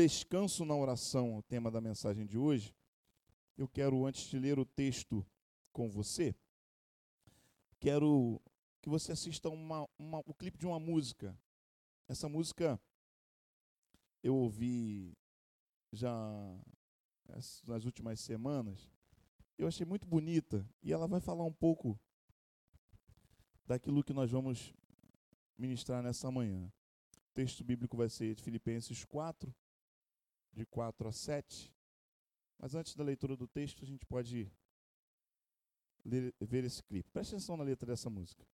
descanso na oração, o tema da mensagem de hoje, eu quero, antes de ler o texto com você, quero que você assista uma, uma, o clipe de uma música. Essa música eu ouvi já nas últimas semanas. Eu achei muito bonita e ela vai falar um pouco daquilo que nós vamos ministrar nessa manhã. O texto bíblico vai ser de Filipenses 4, de 4 a 7. Mas antes da leitura do texto, a gente pode ler, ver esse clipe. Preste atenção na letra dessa música.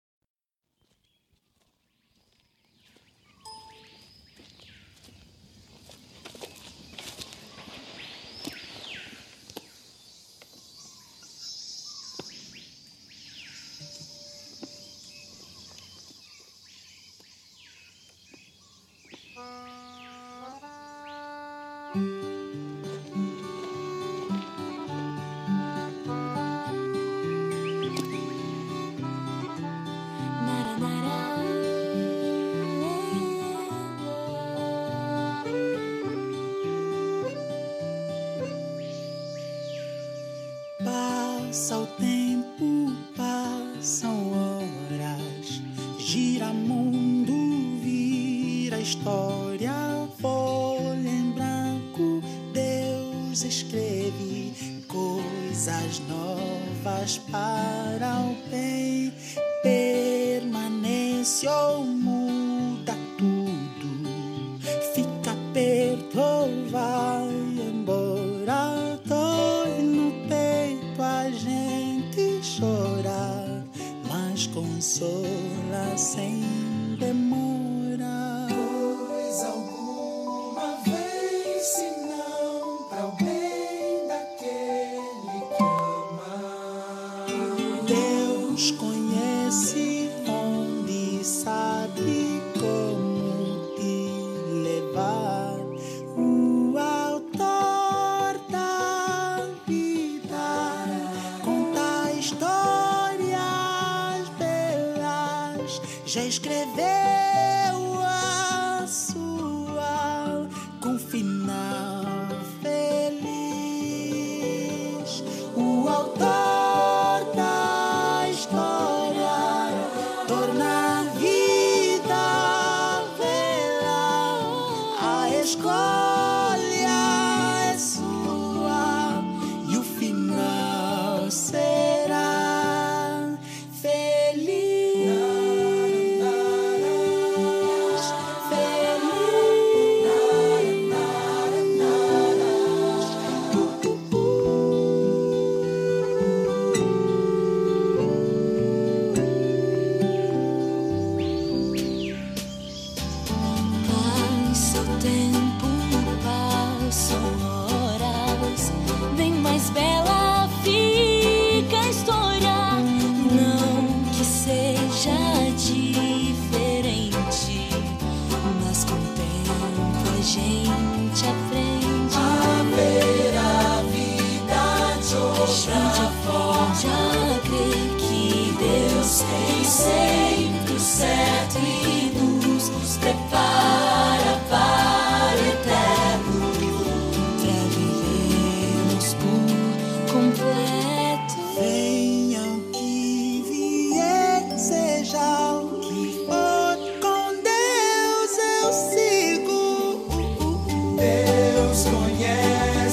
Listen.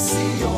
see your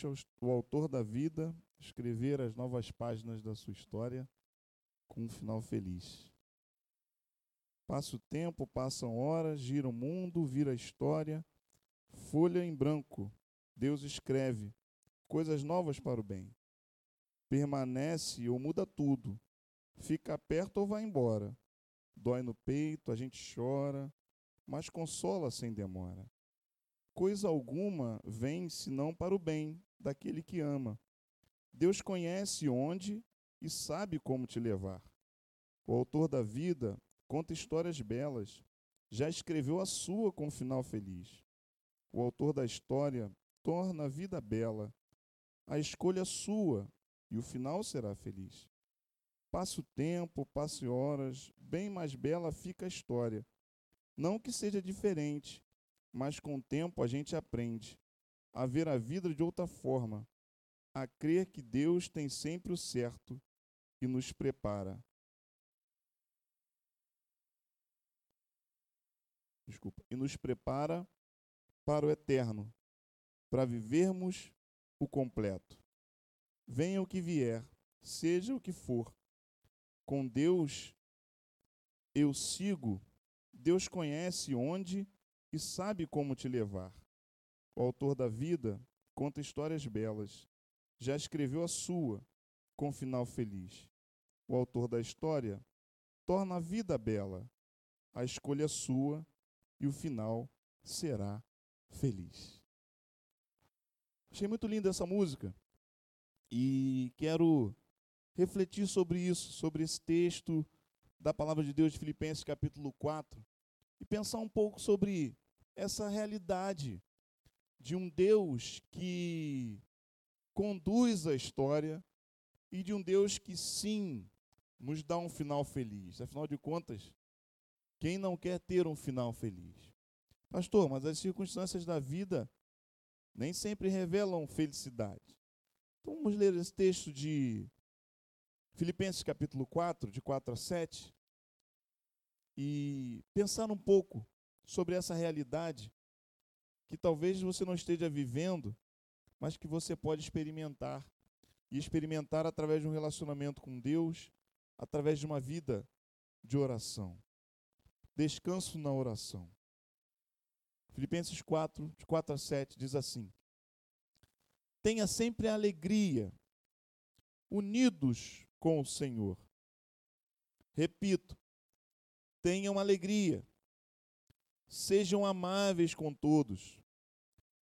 Deixa o autor da vida escrever as novas páginas da sua história com um final feliz. Passa o tempo, passam horas, gira o mundo, vira a história, folha em branco. Deus escreve coisas novas para o bem. Permanece ou muda tudo. Fica perto ou vai embora. Dói no peito, a gente chora, mas consola sem demora. Coisa alguma vem senão para o bem daquele que ama. Deus conhece onde e sabe como te levar. O autor da vida conta histórias belas, já escreveu a sua com um final feliz. O autor da história torna a vida bela. A escolha sua e o final será feliz. Passa o tempo, passe horas, bem mais bela fica a história. Não que seja diferente, mas com o tempo a gente aprende a ver a vida de outra forma, a crer que Deus tem sempre o certo e nos prepara. Desculpa, e nos prepara para o eterno, para vivermos o completo. Venha o que vier, seja o que for. Com Deus eu sigo, Deus conhece onde e sabe como te levar. O autor da vida conta histórias belas, já escreveu a sua, com final feliz. O autor da história torna a vida bela, a escolha é sua e o final será feliz. Achei muito linda essa música e quero refletir sobre isso, sobre esse texto da palavra de Deus de Filipenses capítulo 4 e pensar um pouco sobre essa realidade de um Deus que conduz a história e de um Deus que sim nos dá um final feliz. Afinal de contas, quem não quer ter um final feliz? Pastor, mas as circunstâncias da vida nem sempre revelam felicidade. Então vamos ler esse texto de Filipenses capítulo 4, de 4 a 7, e pensar um pouco sobre essa realidade que talvez você não esteja vivendo, mas que você pode experimentar. E experimentar através de um relacionamento com Deus, através de uma vida de oração. Descanso na oração. Filipenses 4, de 4 a 7, diz assim: Tenha sempre a alegria, unidos com o Senhor. Repito, tenham alegria, sejam amáveis com todos.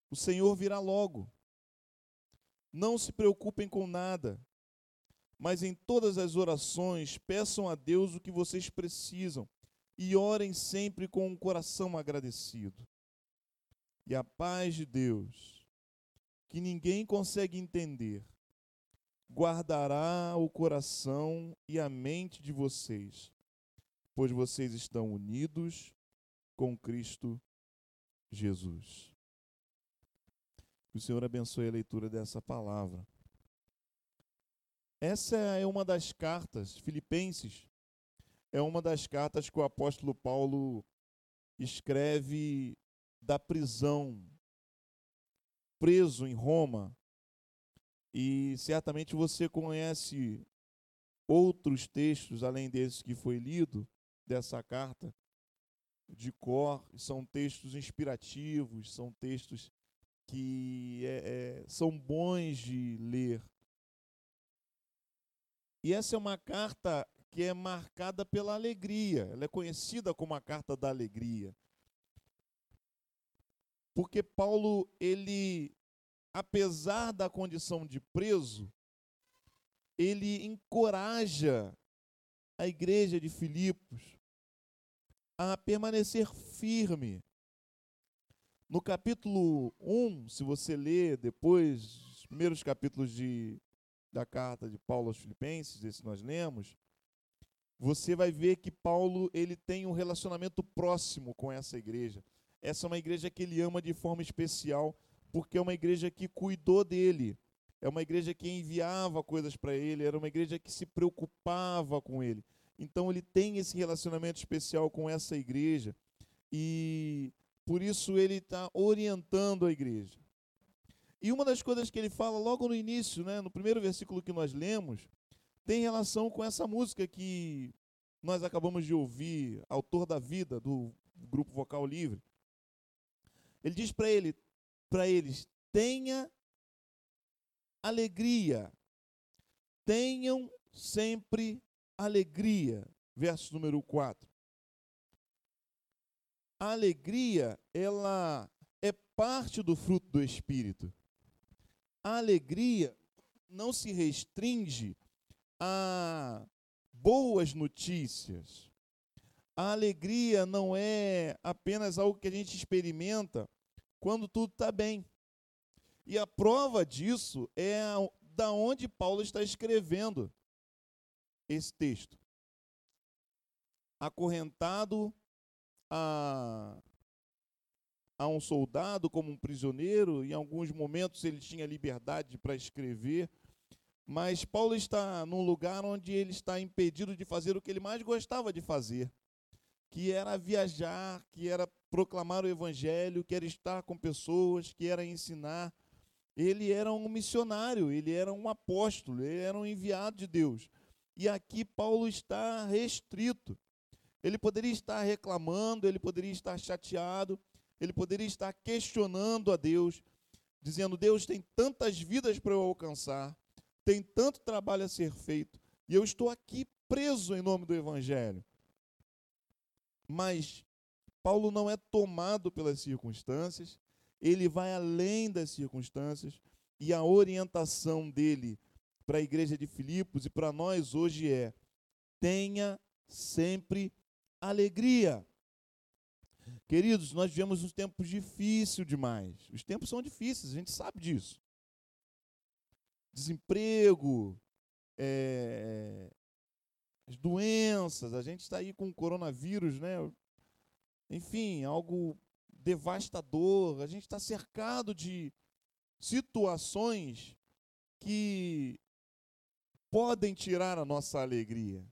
O Senhor virá logo. Não se preocupem com nada, mas em todas as orações peçam a Deus o que vocês precisam e orem sempre com um coração agradecido. E a paz de Deus, que ninguém consegue entender, guardará o coração e a mente de vocês, pois vocês estão unidos com Cristo Jesus. Que o Senhor abençoe a leitura dessa palavra. Essa é uma das cartas, Filipenses, é uma das cartas que o apóstolo Paulo escreve da prisão, preso em Roma. E certamente você conhece outros textos, além desse que foi lido, dessa carta, de cor, são textos inspirativos, são textos que é, é, são bons de ler. E essa é uma carta que é marcada pela alegria, ela é conhecida como a carta da alegria. Porque Paulo, ele, apesar da condição de preso, ele encoraja a igreja de Filipos a permanecer firme, no capítulo 1, se você ler depois os primeiros capítulos de, da carta de Paulo aos Filipenses, esse nós lemos, você vai ver que Paulo ele tem um relacionamento próximo com essa igreja. Essa é uma igreja que ele ama de forma especial, porque é uma igreja que cuidou dele. É uma igreja que enviava coisas para ele, era uma igreja que se preocupava com ele. Então ele tem esse relacionamento especial com essa igreja. E por isso ele está orientando a igreja. E uma das coisas que ele fala logo no início, né, no primeiro versículo que nós lemos, tem relação com essa música que nós acabamos de ouvir, Autor da Vida, do grupo Vocal Livre. Ele diz para ele, para eles, tenha alegria. Tenham sempre alegria. Verso número 4. A alegria, ela é parte do fruto do espírito. A alegria não se restringe a boas notícias. A alegria não é apenas algo que a gente experimenta quando tudo está bem. E a prova disso é da onde Paulo está escrevendo esse texto. Acorrentado a, a um soldado como um prisioneiro, em alguns momentos ele tinha liberdade para escrever, mas Paulo está num lugar onde ele está impedido de fazer o que ele mais gostava de fazer, que era viajar, que era proclamar o evangelho, que era estar com pessoas, que era ensinar. Ele era um missionário, ele era um apóstolo, ele era um enviado de Deus. E aqui Paulo está restrito. Ele poderia estar reclamando, ele poderia estar chateado, ele poderia estar questionando a Deus, dizendo: Deus tem tantas vidas para eu alcançar, tem tanto trabalho a ser feito, e eu estou aqui preso em nome do Evangelho. Mas Paulo não é tomado pelas circunstâncias, ele vai além das circunstâncias, e a orientação dele para a igreja de Filipos e para nós hoje é: tenha sempre alegria. Queridos, nós vivemos uns tempos difíceis demais. Os tempos são difíceis, a gente sabe disso. Desemprego, é, as doenças, a gente está aí com o coronavírus, né? Enfim, algo devastador. A gente está cercado de situações que podem tirar a nossa alegria.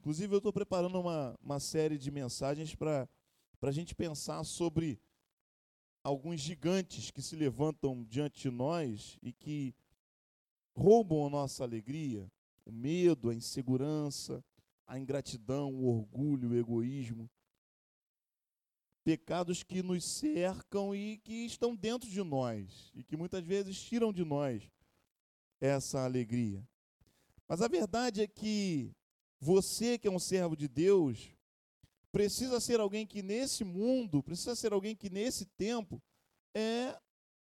Inclusive, eu estou preparando uma, uma série de mensagens para a gente pensar sobre alguns gigantes que se levantam diante de nós e que roubam a nossa alegria, o medo, a insegurança, a ingratidão, o orgulho, o egoísmo. Pecados que nos cercam e que estão dentro de nós e que muitas vezes tiram de nós essa alegria. Mas a verdade é que você que é um servo de Deus, precisa ser alguém que nesse mundo, precisa ser alguém que nesse tempo é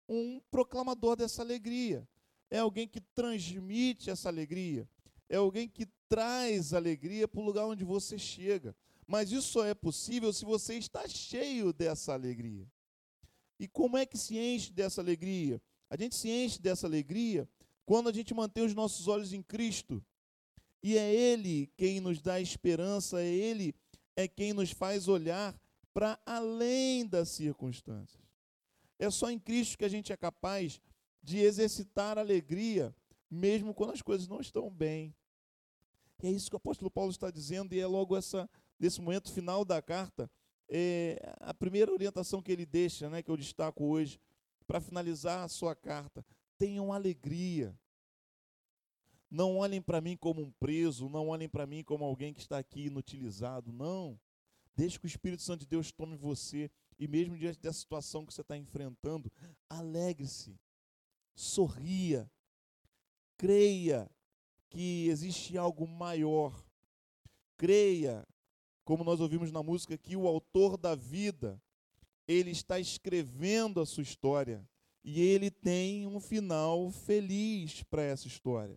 um proclamador dessa alegria. É alguém que transmite essa alegria. É alguém que traz alegria para o lugar onde você chega. Mas isso só é possível se você está cheio dessa alegria. E como é que se enche dessa alegria? A gente se enche dessa alegria quando a gente mantém os nossos olhos em Cristo. E é Ele quem nos dá esperança, é Ele é quem nos faz olhar para além das circunstâncias. É só em Cristo que a gente é capaz de exercitar alegria, mesmo quando as coisas não estão bem. E é isso que o apóstolo Paulo está dizendo, e é logo essa, nesse momento final da carta, é a primeira orientação que ele deixa, né, que eu destaco hoje, para finalizar a sua carta. Tenham alegria. Não olhem para mim como um preso, não olhem para mim como alguém que está aqui inutilizado, não. Deixe que o Espírito Santo de Deus tome você e mesmo diante dessa situação que você está enfrentando, alegre-se, sorria, creia que existe algo maior. Creia, como nós ouvimos na música, que o autor da vida, ele está escrevendo a sua história e ele tem um final feliz para essa história.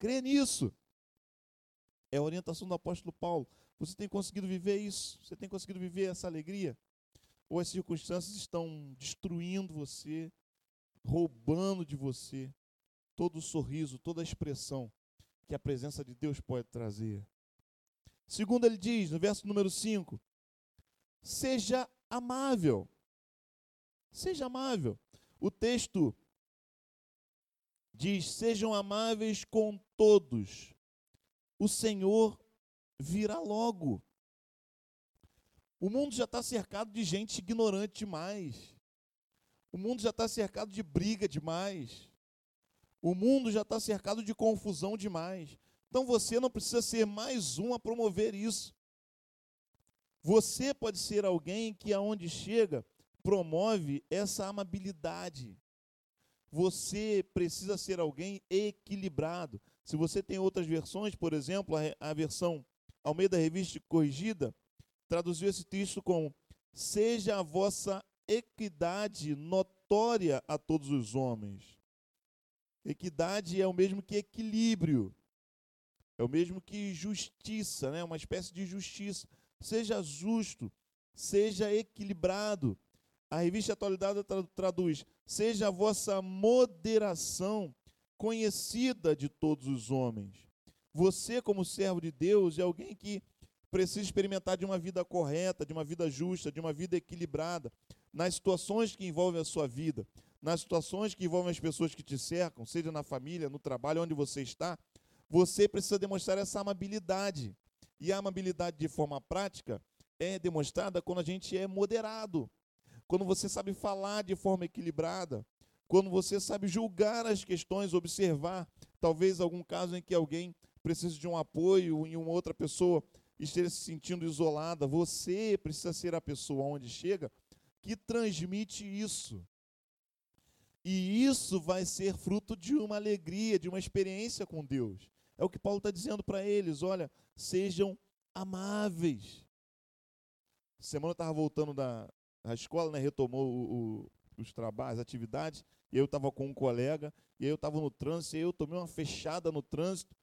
Crê nisso. É a orientação do apóstolo Paulo. Você tem conseguido viver isso? Você tem conseguido viver essa alegria? Ou as circunstâncias estão destruindo você, roubando de você todo o sorriso, toda a expressão que a presença de Deus pode trazer? Segundo, ele diz, no verso número 5, seja amável. Seja amável. O texto diz: Sejam amáveis com todos, o Senhor virá logo. O mundo já está cercado de gente ignorante demais. O mundo já está cercado de briga demais. O mundo já está cercado de confusão demais. Então você não precisa ser mais um a promover isso. Você pode ser alguém que, aonde chega, promove essa amabilidade. Você precisa ser alguém equilibrado. Se você tem outras versões, por exemplo, a, versão Almeida Revista Corrigida, traduziu esse texto com: Seja a vossa equidade notória a todos os homens. Equidade é o mesmo que equilíbrio, é o mesmo que justiça, né? uma espécie de justiça. Seja justo, seja equilibrado. A revista Atualidade traduz: seja a vossa moderação conhecida de todos os homens. Você, como servo de Deus, é alguém que precisa experimentar de uma vida correta, de uma vida justa, de uma vida equilibrada, nas situações que envolvem a sua vida, nas situações que envolvem as pessoas que te cercam, seja na família, no trabalho, onde você está, você precisa demonstrar essa amabilidade. E a amabilidade de forma prática é demonstrada quando a gente é moderado, quando você sabe falar de forma equilibrada, quando você sabe julgar as questões, observar talvez algum caso em que alguém precisa de um apoio e uma outra pessoa esteja se sentindo isolada, você precisa ser a pessoa onde chega que transmite isso. E isso vai ser fruto de uma alegria, de uma experiência com Deus. É o que Paulo está dizendo para eles: olha, sejam amáveis. Semana eu estava voltando da, da escola, né, retomou o, o, os trabalhos, as atividades, e eu estava com um colega, e eu estava no trânsito, e eu tomei uma fechada no trânsito,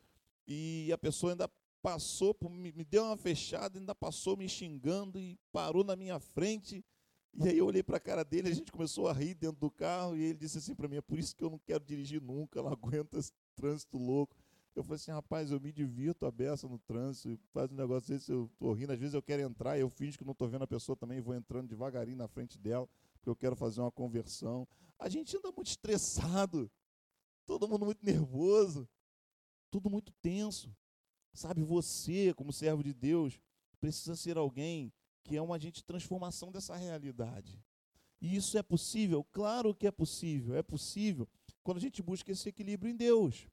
e a pessoa ainda passou, me, me deu uma fechada, ainda passou me xingando e parou na minha frente. E aí eu olhei para a cara dele, a gente começou a rir dentro do carro, e ele disse assim para mim: é por isso que eu não quero dirigir nunca, não aguento esse trânsito louco. Eu falei assim, rapaz, eu me divirto a beça no trânsito, faz um negócio desse, eu tô rindo, às vezes eu quero entrar, eu finge que não estou vendo a pessoa também, vou entrando devagarinho na frente dela, porque eu quero fazer uma conversão. A gente anda muito estressado, todo mundo muito nervoso, tudo muito tenso. Sabe, você, como servo de Deus, precisa ser alguém que é um agente de transformação dessa realidade. E isso é possível? Claro que é possível. É possível quando a gente busca esse equilíbrio em Deus.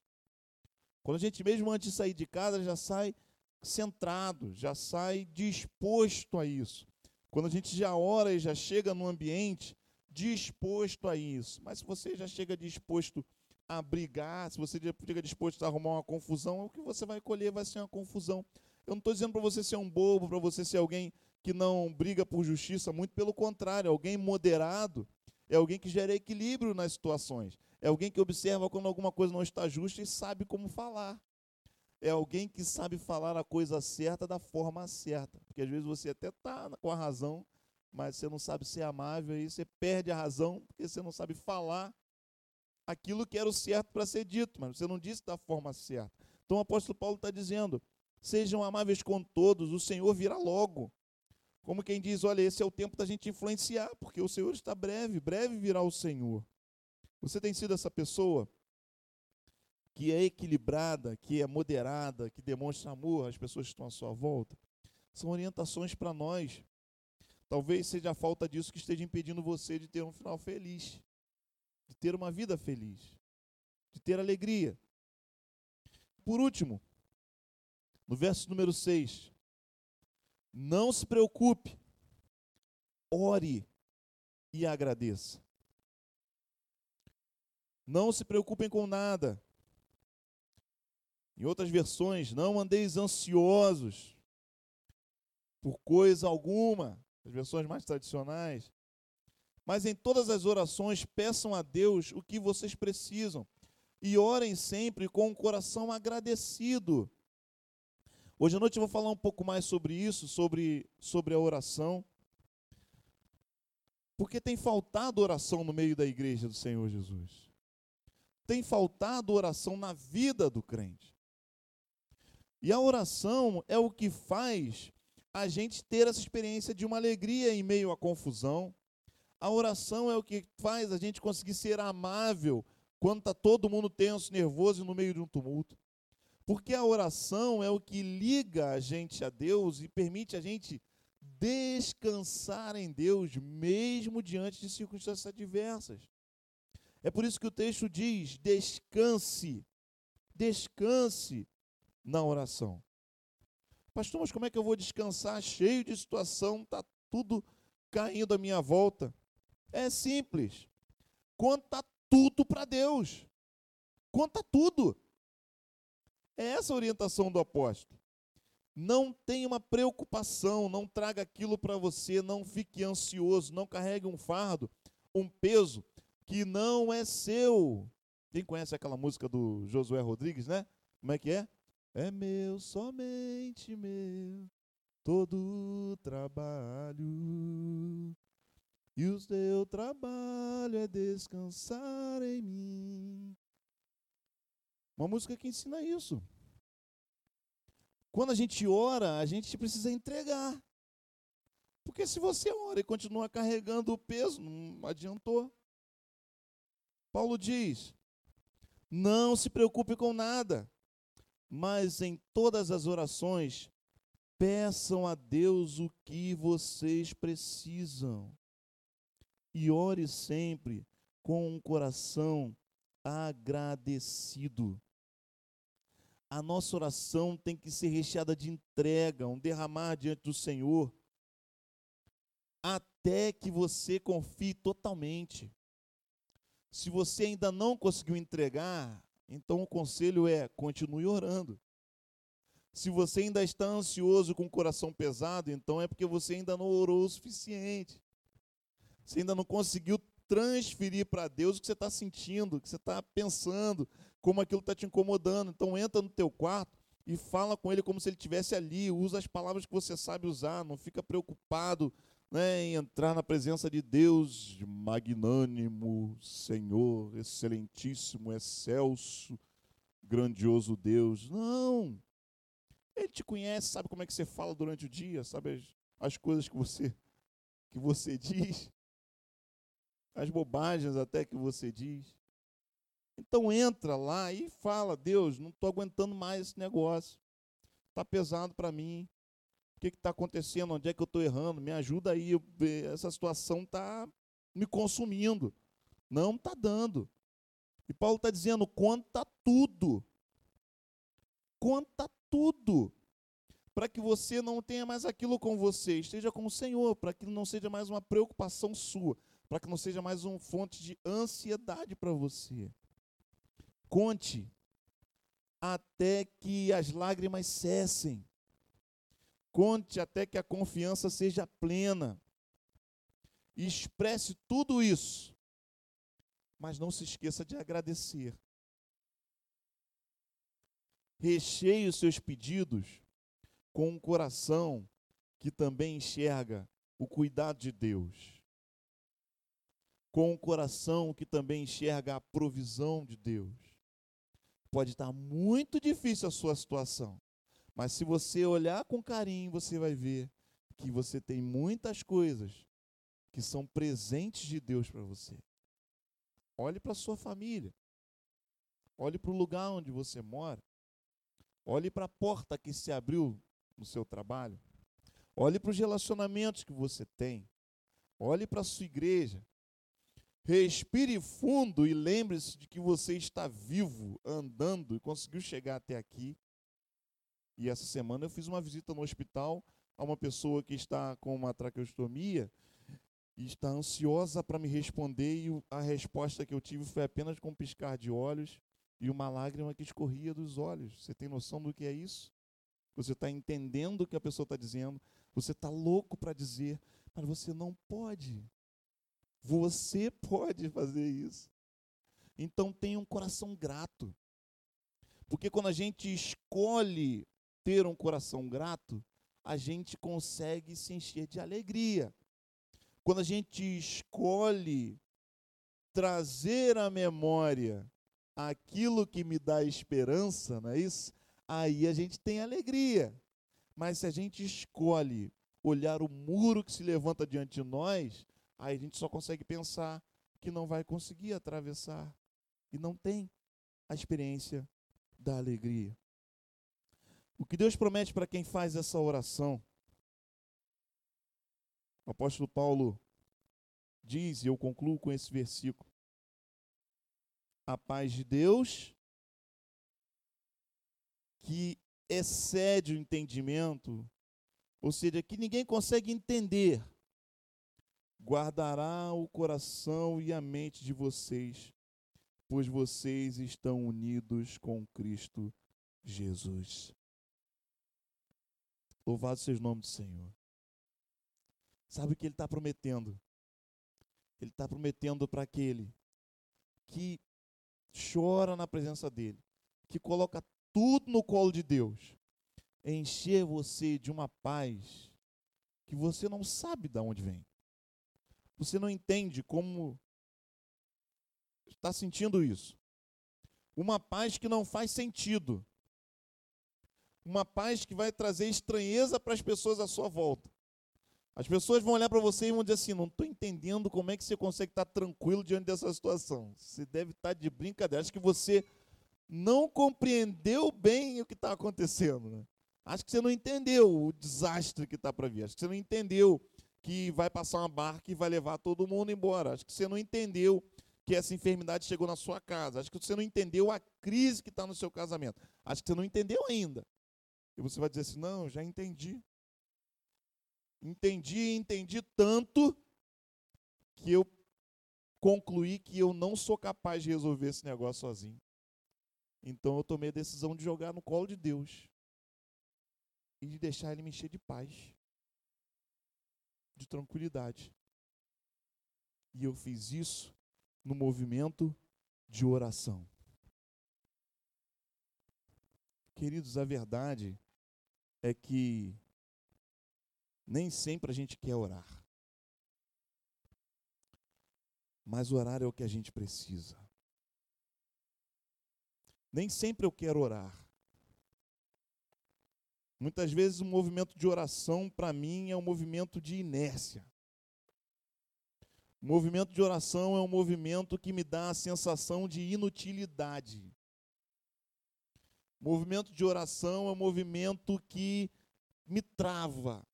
Quando a gente, mesmo antes de sair de casa, já sai centrado, já sai disposto a isso. Quando a gente já ora e já chega no ambiente disposto a isso. Mas se você já chega disposto a brigar, se você chega disposto a arrumar uma confusão, o que você vai colher vai ser uma confusão. Eu não estou dizendo para você ser um bobo, para você ser alguém que não briga por justiça, muito pelo contrário, alguém moderado é alguém que gera equilíbrio nas situações. É alguém que observa quando alguma coisa não está justa e sabe como falar. É alguém que sabe falar a coisa certa da forma certa. Porque às vezes você até está com a razão, mas você não sabe ser amável, e você perde a razão porque você não sabe falar aquilo que era o certo para ser dito, mas você não disse da forma certa. Então o apóstolo Paulo está dizendo: sejam amáveis com todos, o Senhor virá logo. Como quem diz, olha, esse é o tempo da gente influenciar, porque o Senhor está breve, breve virá o Senhor. Você tem sido essa pessoa que é equilibrada, que é moderada, que demonstra amor às pessoas que estão à sua volta? São orientações para nós. Talvez seja a falta disso que esteja impedindo você de ter um final feliz, de ter uma vida feliz, de ter alegria. Por último, no verso número 6, não se preocupe, ore e agradeça. Não se preocupem com nada. Em outras versões, não andeis ansiosos por coisa alguma, as versões mais tradicionais. Mas em todas as orações, peçam a Deus o que vocês precisam e orem sempre com o coração agradecido. Hoje à noite eu vou falar um pouco mais sobre isso, sobre, sobre a oração. Porque tem faltado oração no meio da igreja do Senhor Jesus tem faltado oração na vida do crente. E a oração é o que faz a gente ter essa experiência de uma alegria em meio à confusão. A oração é o que faz a gente conseguir ser amável quando está todo mundo tenso, nervoso no meio de um tumulto. Porque a oração é o que liga a gente a Deus e permite a gente descansar em Deus, mesmo diante de circunstâncias adversas. É por isso que o texto diz: descanse, descanse na oração. Pastor, mas como é que eu vou descansar cheio de situação, está tudo caindo à minha volta? É simples. Conta tudo para Deus. Conta tudo. É essa a orientação do apóstolo. Não tenha uma preocupação, não traga aquilo para você, não fique ansioso, não carregue um fardo, um peso que não é seu. Quem conhece aquela música do Josué Rodrigues, né? Como é que é? É meu, somente meu, todo o trabalho. E o teu trabalho é descansar em mim. Uma música que ensina isso. Quando a gente ora, a gente precisa entregar. Porque se você ora e continua carregando o peso, não adiantou. Paulo diz: não se preocupe com nada, mas em todas as orações, peçam a Deus o que vocês precisam. E ore sempre com um coração agradecido a nossa oração tem que ser recheada de entrega, um derramar diante do Senhor, até que você confie totalmente. Se você ainda não conseguiu entregar, então o conselho é: continue orando. Se você ainda está ansioso com o coração pesado, então é porque você ainda não orou o suficiente. Você ainda não conseguiu transferir para Deus o que você está sentindo, o que você está pensando, como aquilo está te incomodando. Então entra no teu quarto e fala com ele como se ele estivesse ali. Usa as palavras que você sabe usar. Não fica preocupado né, em entrar na presença de Deus, magnânimo, Senhor, excelentíssimo, excelso, grandioso Deus. Não. Ele te conhece, sabe como é que você fala durante o dia, sabe as, as coisas que você que você diz, as bobagens até que você diz. Então entra lá e fala, Deus, não estou aguentando mais esse negócio. Está pesado para mim. O que está acontecendo? Onde é que eu estou errando? Me ajuda aí. Essa situação está me consumindo. Não está dando. E Paulo está dizendo: conta tudo. Conta tudo. Para que você não tenha mais aquilo com você, esteja com o Senhor, para que não seja mais uma preocupação sua, para que não seja mais uma fonte de ansiedade para você. Conte até que as lágrimas cessem. Conte até que a confiança seja plena. Expresse tudo isso. Mas não se esqueça de agradecer. Recheie os seus pedidos com um coração que também enxerga o cuidado de Deus. Com um coração que também enxerga a provisão de Deus Pode estar muito difícil a sua situação, mas se você olhar com carinho, você vai ver que você tem muitas coisas que são presentes de Deus para você. Olhe para a sua família. Olhe para o lugar onde você mora. Olhe para a porta que se abriu no seu trabalho. Olhe para os relacionamentos que você tem. Olhe para a sua igreja. Respire fundo e lembre-se de que você está vivo, andando e conseguiu chegar até aqui. E essa semana eu fiz uma visita no hospital a uma pessoa que está com uma traqueostomia e está ansiosa para me responder e a resposta que eu tive foi apenas com um piscar de olhos e uma lágrima que escorria dos olhos. Você tem noção do que é isso? Você está entendendo o que a pessoa está dizendo? Você está louco para dizer, mas você não pode. Você pode fazer isso. Então tenha um coração grato. Porque quando a gente escolhe ter um coração grato, a gente consegue se encher de alegria. Quando a gente escolhe trazer à memória aquilo que me dá esperança, não é isso? Aí a gente tem alegria. Mas se a gente escolhe olhar o muro que se levanta diante de nós, Aí a gente só consegue pensar que não vai conseguir atravessar e não tem a experiência da alegria. O que Deus promete para quem faz essa oração O apóstolo Paulo diz, e eu concluo com esse versículo: A paz de Deus, que excede o entendimento, ou seja, que ninguém consegue entender, guardará o coração e a mente de vocês, pois vocês estão unidos com Cristo Jesus. Louvado seja o nome do Senhor. Sabe o que ele está prometendo? Ele está prometendo para aquele que chora na presença dele, que coloca tudo no colo de Deus, encher você de uma paz que você não sabe de onde vem. Você não entende como está sentindo isso. Uma paz que não faz sentido. Uma paz que vai trazer estranheza para as pessoas à sua volta. As pessoas vão olhar para você e vão dizer assim: não estou entendendo como é que você consegue estar tranquilo diante dessa situação. Você deve estar de brincadeira. Acho que você não compreendeu bem o que está acontecendo. Né? Acho que você não entendeu o desastre que está para vir. Acho que você não entendeu que vai passar uma barca e vai levar todo mundo embora. Acho que você não entendeu que essa enfermidade chegou na sua casa. Acho que você não entendeu a crise que está no seu casamento. Acho que você não entendeu ainda. E você vai dizer assim: não, já entendi. Entendi, entendi tanto que eu concluí que eu não sou capaz de resolver esse negócio sozinho. Então eu tomei a decisão de jogar no colo de Deus e de deixar Ele me encher de paz, de tranquilidade. E eu fiz isso no movimento de oração. Queridos, a verdade é que nem sempre a gente quer orar. Mas orar é o que a gente precisa. Nem sempre eu quero orar. Muitas vezes o movimento de oração, para mim, é um movimento de inércia. O movimento de oração é um movimento que me dá a sensação de inutilidade. O movimento de oração é um movimento que me trava,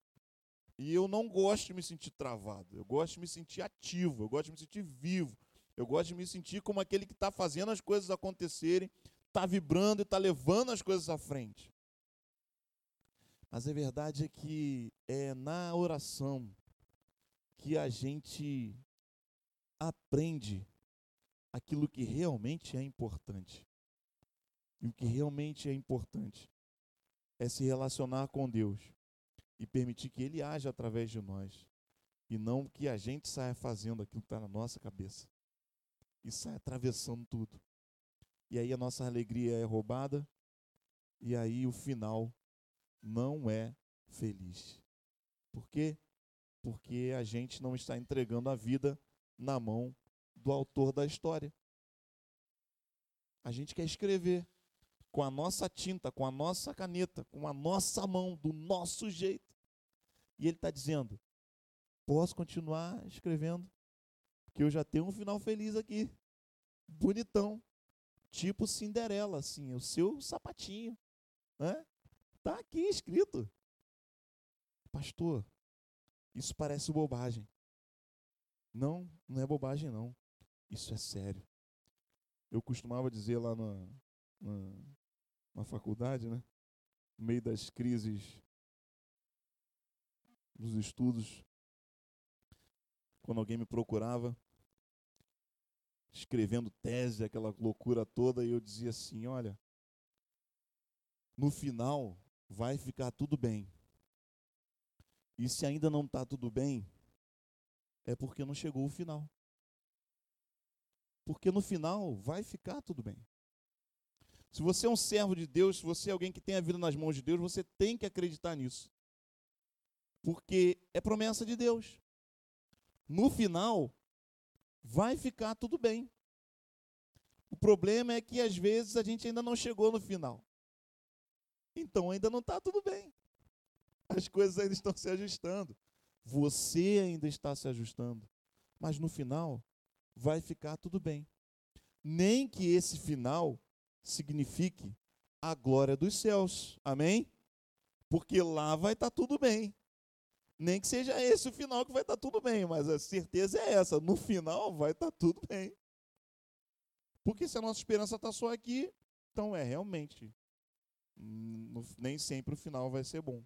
e eu não gosto de me sentir travado, eu gosto de me sentir ativo, eu gosto de me sentir vivo, eu gosto de me sentir como aquele que está fazendo as coisas acontecerem, está vibrando e está levando as coisas à frente. Mas a verdade é que é na oração que a gente aprende aquilo que realmente é importante. E o que realmente é importante é se relacionar com Deus e permitir que Ele haja através de nós. E não que a gente saia fazendo aquilo que está na nossa cabeça. E saia atravessando tudo. E aí a nossa alegria é roubada. E aí o final não é feliz. Por quê? Porque a gente não está entregando a vida na mão do autor da história. A gente quer escrever com a nossa tinta, com a nossa caneta, com a nossa mão, do nosso jeito. E ele está dizendo: posso continuar escrevendo, porque eu já tenho um final feliz aqui, bonitão, tipo Cinderela, assim, o seu sapatinho, né? Tá aqui escrito. Pastor, isso parece bobagem. Não, não é bobagem não. Isso é sério. Eu costumava dizer lá na, na, na faculdade, né? No meio das crises nos estudos, quando alguém me procurava, escrevendo tese, aquela loucura toda, e eu dizia assim: olha, no final vai ficar tudo bem. E se ainda não está tudo bem, é porque não chegou o final. Porque no final vai ficar tudo bem. Se você é um servo de Deus, se você é alguém que tem a vida nas mãos de Deus, você tem que acreditar nisso porque é promessa de Deus. No final, vai ficar tudo bem. O problema é que às vezes a gente ainda não chegou no final. Então ainda não está tudo bem. As coisas ainda estão se ajustando. Você ainda está se ajustando. Mas no final, vai ficar tudo bem. Nem que esse final signifique a glória dos céus. Amém? Porque lá vai estar tá tudo bem. Nem que seja esse o final que vai estar tá tudo bem, mas a certeza é essa: no final vai estar tá tudo bem. Porque se a nossa esperança está só aqui, então é realmente. Nem sempre o final vai ser bom.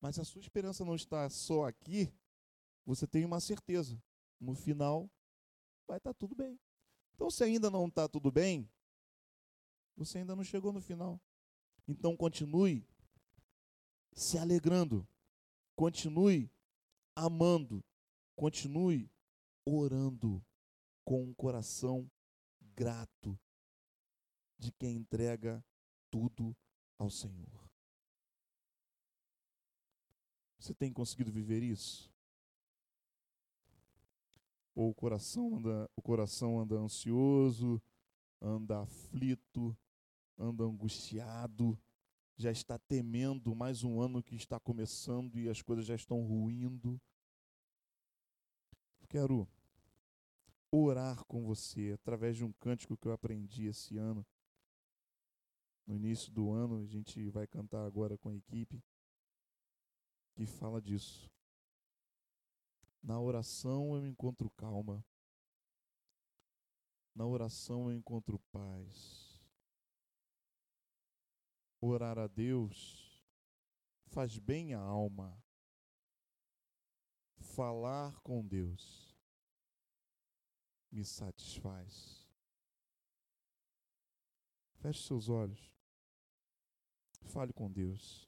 Mas se a sua esperança não está só aqui, você tem uma certeza: no final vai estar tá tudo bem. Então, se ainda não está tudo bem, você ainda não chegou no final. Então, continue se alegrando Continue amando, continue orando com um coração grato de quem entrega tudo ao Senhor. Você tem conseguido viver isso? Ou o coração anda, o coração anda ansioso, anda aflito, anda angustiado, já está temendo mais um ano que está começando e as coisas já estão ruindo. Quero orar com você através de um cântico que eu aprendi esse ano. No início do ano, a gente vai cantar agora com a equipe que fala disso. Na oração eu encontro calma. Na oração eu encontro paz. Orar a Deus faz bem à alma. Falar com Deus me satisfaz. Feche seus olhos. Fale com Deus.